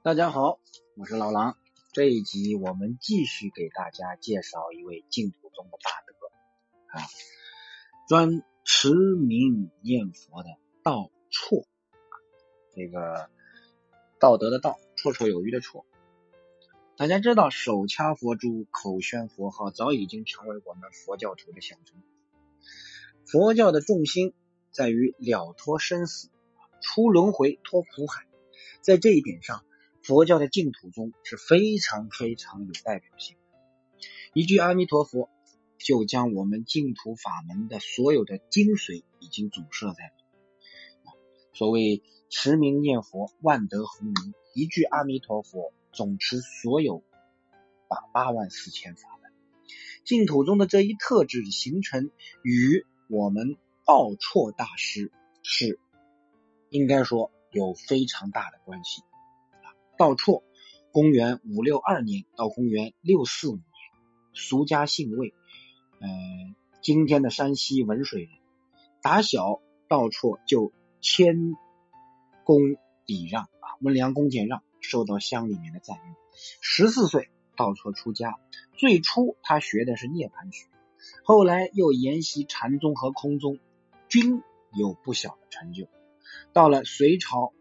大家好，我是老狼。这一集我们继续给大家介绍一位净土宗的大德啊，专持名念佛的道绰。这个道德的道，绰绰有余的绰。大家知道，手掐佛珠，口宣佛号，早已经成为我们佛教徒的象征。佛教的重心在于了脱生死，出轮回，脱苦海。在这一点上，佛教的净土宗是非常非常有代表性的。一句阿弥陀佛，就将我们净土法门的所有的精髓已经总摄在里。所谓持名念佛，万德洪名，一句阿弥陀佛，总持所有八八万四千法门。净土宗的这一特质形成与我们道绰大师是应该说有非常大的关系。道绰，公元五六二年到公元六四五年，俗家姓魏，嗯，今天的山西文水人。打小道绰就谦恭礼让啊，温良恭俭让，受到乡里面的赞誉。十四岁，道绰出家。最初他学的是涅盘学。后来又研习禅宗和空宗，均有不小的成就。到了隋朝，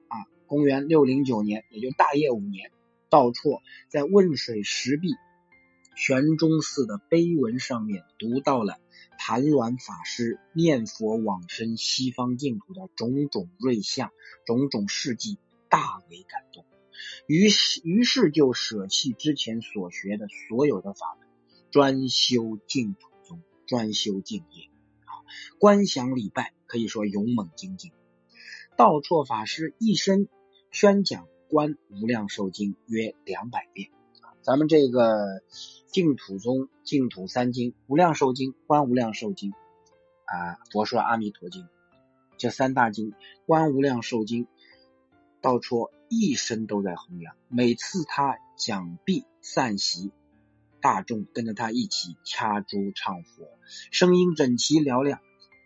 公元六零九年，也就大业五年，道绰在汶水石壁玄中寺的碑文上面读到了盘鸾法师念佛往生西方净土的种种瑞相、种种事迹，大为感动。于是，于是就舍弃之前所学的所有的法门，专修净土宗。专修净业啊，观想礼拜可以说勇猛精进。道绰法师一生宣讲《观无量寿经》约两百遍。咱们这个净土宗净土三经《无量寿经》《观无量寿经》啊，《佛说阿弥陀经》这三大经，《观无量寿经》，道绰一生都在弘扬。每次他讲毕散席。大众跟着他一起掐珠唱佛，声音整齐嘹亮，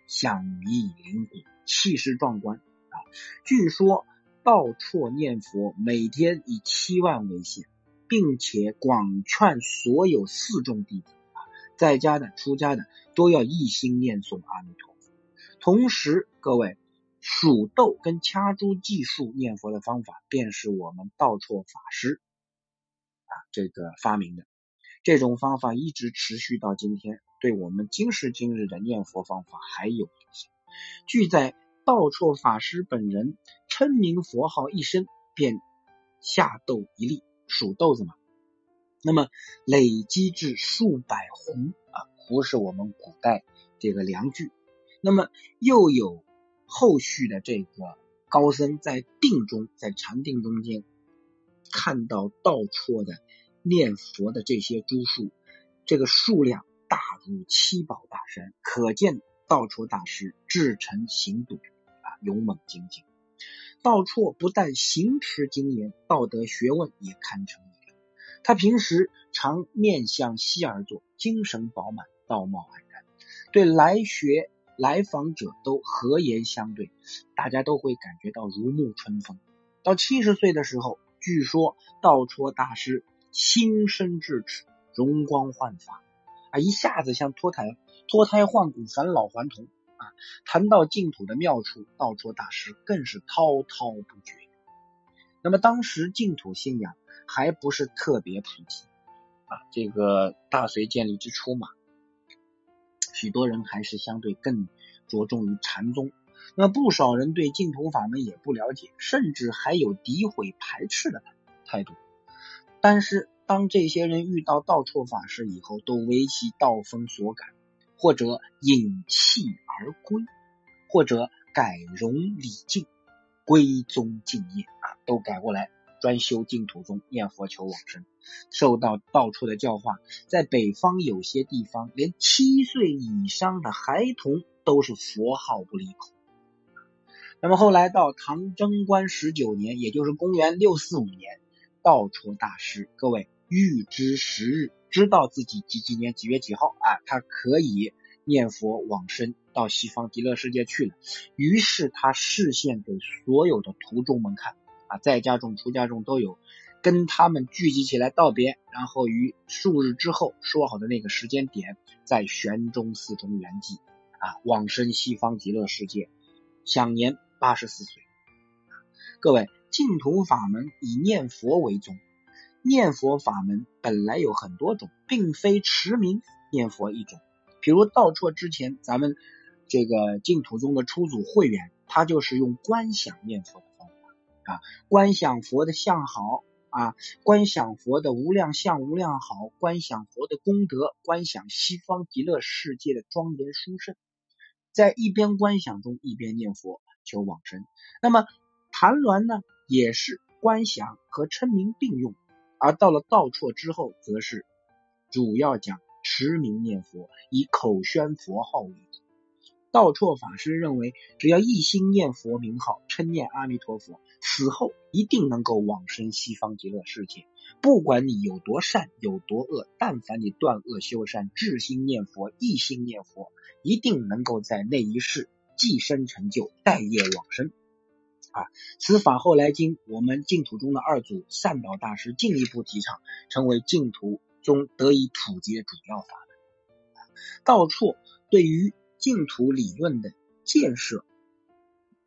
响溢灵鼓，气势壮观啊！据说道绰念佛每天以七万为限，并且广劝所有四众弟子啊，在家的、出家的都要一心念诵阿弥陀佛。同时，各位数豆跟掐珠计数念佛的方法，便是我们道绰法师啊这个发明的。这种方法一直持续到今天，对我们今时今日的念佛方法还有影响。据在道绰法师本人称名佛号一声便下豆一粒，数豆子嘛。那么累积至数百斛啊，斛是我们古代这个量具。那么又有后续的这个高僧在定中，在禅定中间看到道绰的。念佛的这些株数，这个数量大如七宝大山，可见道绰大师至诚行笃啊，勇猛精进。道绰不但行持精严，道德学问也堪称一流。他平时常面向西而坐，精神饱满，道貌岸然，对来学来访者都和颜相对，大家都会感觉到如沐春风。到七十岁的时候，据说道绰大师。心生智齿，容光焕发啊！一下子像脱胎脱胎换骨，返老还童啊！谈到净土的妙处，道绰大师更是滔滔不绝。那么当时净土信仰还不是特别普及啊，这个大隋建立之初嘛，许多人还是相对更着重于禅宗。那不少人对净土法门也不了解，甚至还有诋毁排斥的态度。但是，当这些人遇到道绰法师以后，都为其道风所感，或者隐气而归，或者改容礼敬，归宗敬业啊，都改过来专修净土宗，念佛求往生。受到道绰的教化，在北方有些地方，连七岁以上的孩童都是佛号不离口。那么后来到唐贞观十九年，也就是公元六四五年。道绰大师，各位预知时日，知道自己几几年几月几号啊？他可以念佛往生到西方极乐世界去了。于是他示现给所有的徒众们看啊，在家中、出家中都有，跟他们聚集起来道别，然后于数日之后说好的那个时间点，在玄中寺中圆寂，啊，往生西方极乐世界，享年八十四岁。各位，净土法门以念佛为宗，念佛法门本来有很多种，并非持名念佛一种。比如道绰之前，咱们这个净土宗的初祖慧远，他就是用观想念佛的方法啊，观想佛的相好啊，观想佛的无量相、无量好，观想佛的功德，观想西方极乐世界的庄严殊胜，在一边观想中一边念佛求往生。那么谭鸾呢，也是观想和称名并用，而到了道绰之后，则是主要讲。持名念佛，以口宣佛号为主。道绰法师认为，只要一心念佛名号，称念阿弥陀佛，死后一定能够往生西方极乐世界。不管你有多善，有多恶，但凡你断恶修善，至心念佛，一心念佛，一定能够在那一世即生成就，待业往生。啊，此法后来经我们净土中的二祖善导大师进一步提倡，成为净土。中得以普及的主要法门。道绰对于净土理论的建设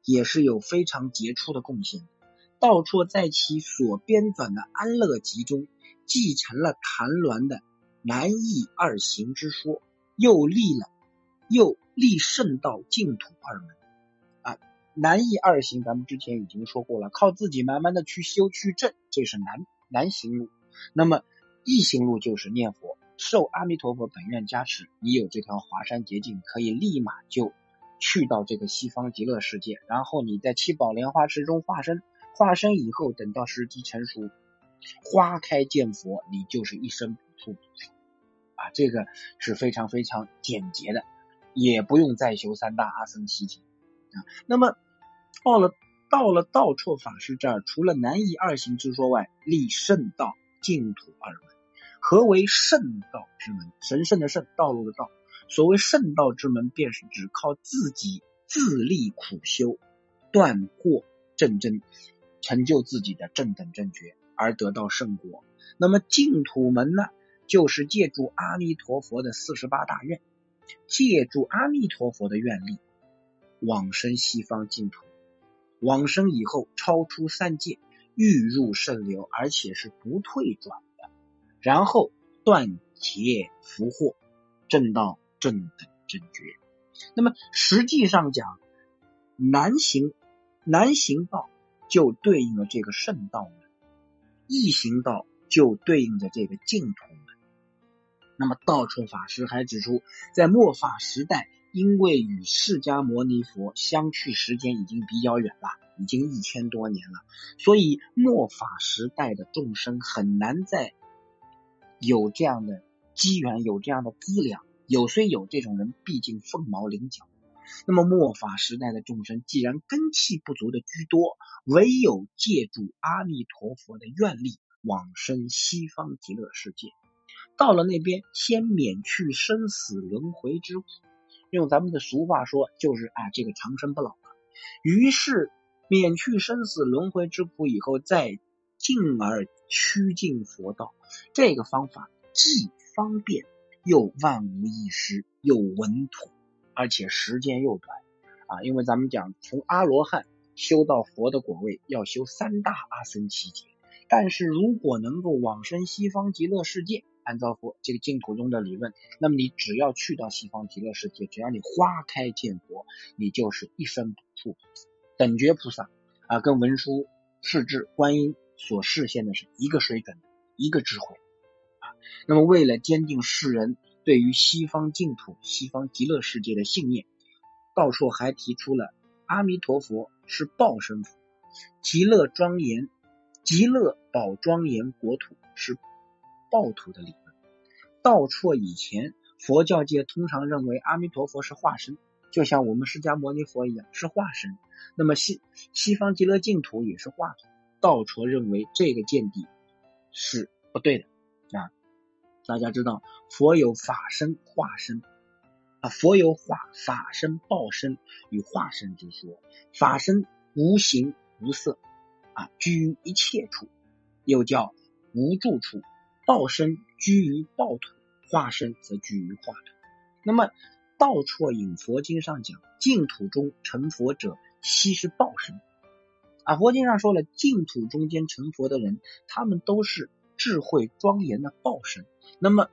也是有非常杰出的贡献。道绰在其所编纂的《安乐集》中，继承了谭鸾的南义二行之说，又立了又立圣道净土二门。啊，南义二行咱们之前已经说过了，靠自己慢慢的去修去证，这是南南行路。那么一行路就是念佛，受阿弥陀佛本愿加持，你有这条华山捷径，可以立马就去到这个西方极乐世界。然后你在七宝莲花池中化身，化身以后，等到时机成熟，花开见佛，你就是一生不处啊！这个是非常非常简洁的，也不用再修三大阿僧祇劫啊。那么到了到了道绰法师这儿，除了难易二行之说外，立圣道净土二门。何为圣道之门？神圣的圣，道路的道。所谓圣道之门，便是指靠自己自力苦修，断惑正真，成就自己的正等正觉，而得到圣果。那么净土门呢？就是借助阿弥陀佛的四十八大愿，借助阿弥陀佛的愿力，往生西方净土。往生以后，超出三界，欲入圣流，而且是不退转的。然后断邪福祸，正道正等正觉。那么实际上讲，难行难行道就对应了这个圣道门，易行道就对应着这个净土门。那么道绰法师还指出，在末法时代，因为与释迦牟尼佛相去时间已经比较远了，已经一千多年了，所以末法时代的众生很难再有这样的机缘，有这样的资粮，有虽有这种人，毕竟凤毛麟角。那么末法时代的众生，既然根气不足的居多，唯有借助阿弥陀佛的愿力，往生西方极乐世界。到了那边，先免去生死轮回之苦，用咱们的俗话说，就是啊，这个长生不老了。于是免去生死轮回之苦以后，再。进而趋近佛道，这个方法既方便又万无一失，又稳妥，而且时间又短啊！因为咱们讲从阿罗汉修到佛的果位要修三大阿僧祇劫，但是如果能够往生西方极乐世界，按照佛这个净土中的理论，那么你只要去到西方极乐世界，只要你花开见佛，你就是一生不处等觉菩萨啊，跟文殊、世智、观音。所示现的是一个水准，一个智慧啊。那么，为了坚定世人对于西方净土、西方极乐世界的信念，道绰还提出了阿弥陀佛是报身佛，极乐庄严、极乐宝庄严国土是报土的理论。道绰以前佛教界通常认为阿弥陀佛是化身，就像我们释迦牟尼佛一样是化身。那么西西方极乐净土也是化土。道绰认为这个见地是不对的啊！大家知道，佛有法身、化身啊，佛有化法身、报身与化身之说。法身无形无色啊，居于一切处，又叫无住处。道身居于道土，化身则居于化土。那么《道绰引佛经》上讲，净土中成佛者，悉是报身。啊，佛经上说了，净土中间成佛的人，他们都是智慧庄严的报身。那么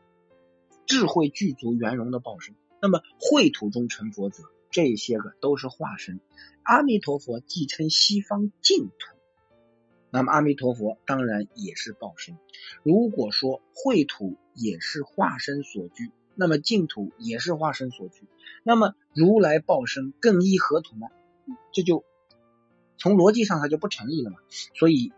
智慧具足圆融的报身。那么秽土中成佛者，这些个都是化身。阿弥陀佛既称西方净土。那么阿弥陀佛当然也是报身。如果说秽土也是化身所居，那么净土也是化身所居。那么如来报身更依何土呢？这就从逻辑上它就不成立了嘛。所以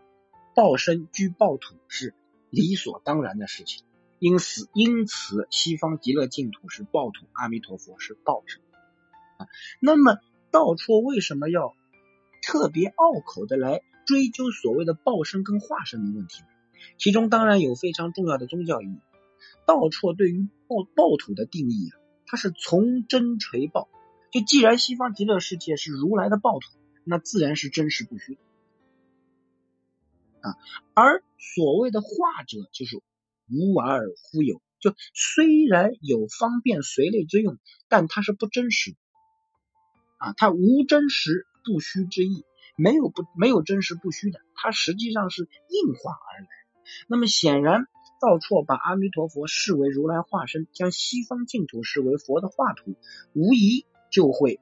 报身居报土是理所当然的事情。因此，因此西方极乐净土是报土，阿弥陀佛是报身。那么道绰为什么要特别拗口的来？追究所谓的报身跟化身的问题，其中当然有非常重要的宗教意义。道绰对于报报土的定义啊，它是从真垂报。就既然西方极乐世界是如来的报土，那自然是真实不虚啊。而所谓的化者，就是无而忽有，就虽然有方便随类之用，但它是不真实啊，它无真实不虚之意。没有不没有真实不虚的，它实际上是应化而来。那么显然，道绰把阿弥陀佛视为如来化身，将西方净土视为佛的化土，无疑就会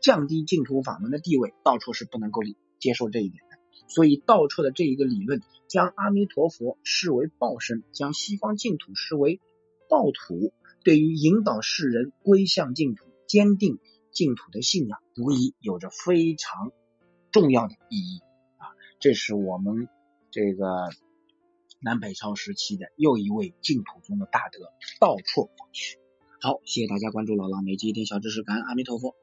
降低净土法门的地位。道绰是不能够接受这一点的。所以道绰的这一个理论，将阿弥陀佛视为报身，将西方净土视为报土，对于引导世人归向净土、坚定净土的信仰，无疑有着非常。重要的意义啊，这是我们这个南北朝时期的又一位净土宗的大德道绰法师。好，谢谢大家关注老狼，每集一点小知识，感恩阿弥陀佛。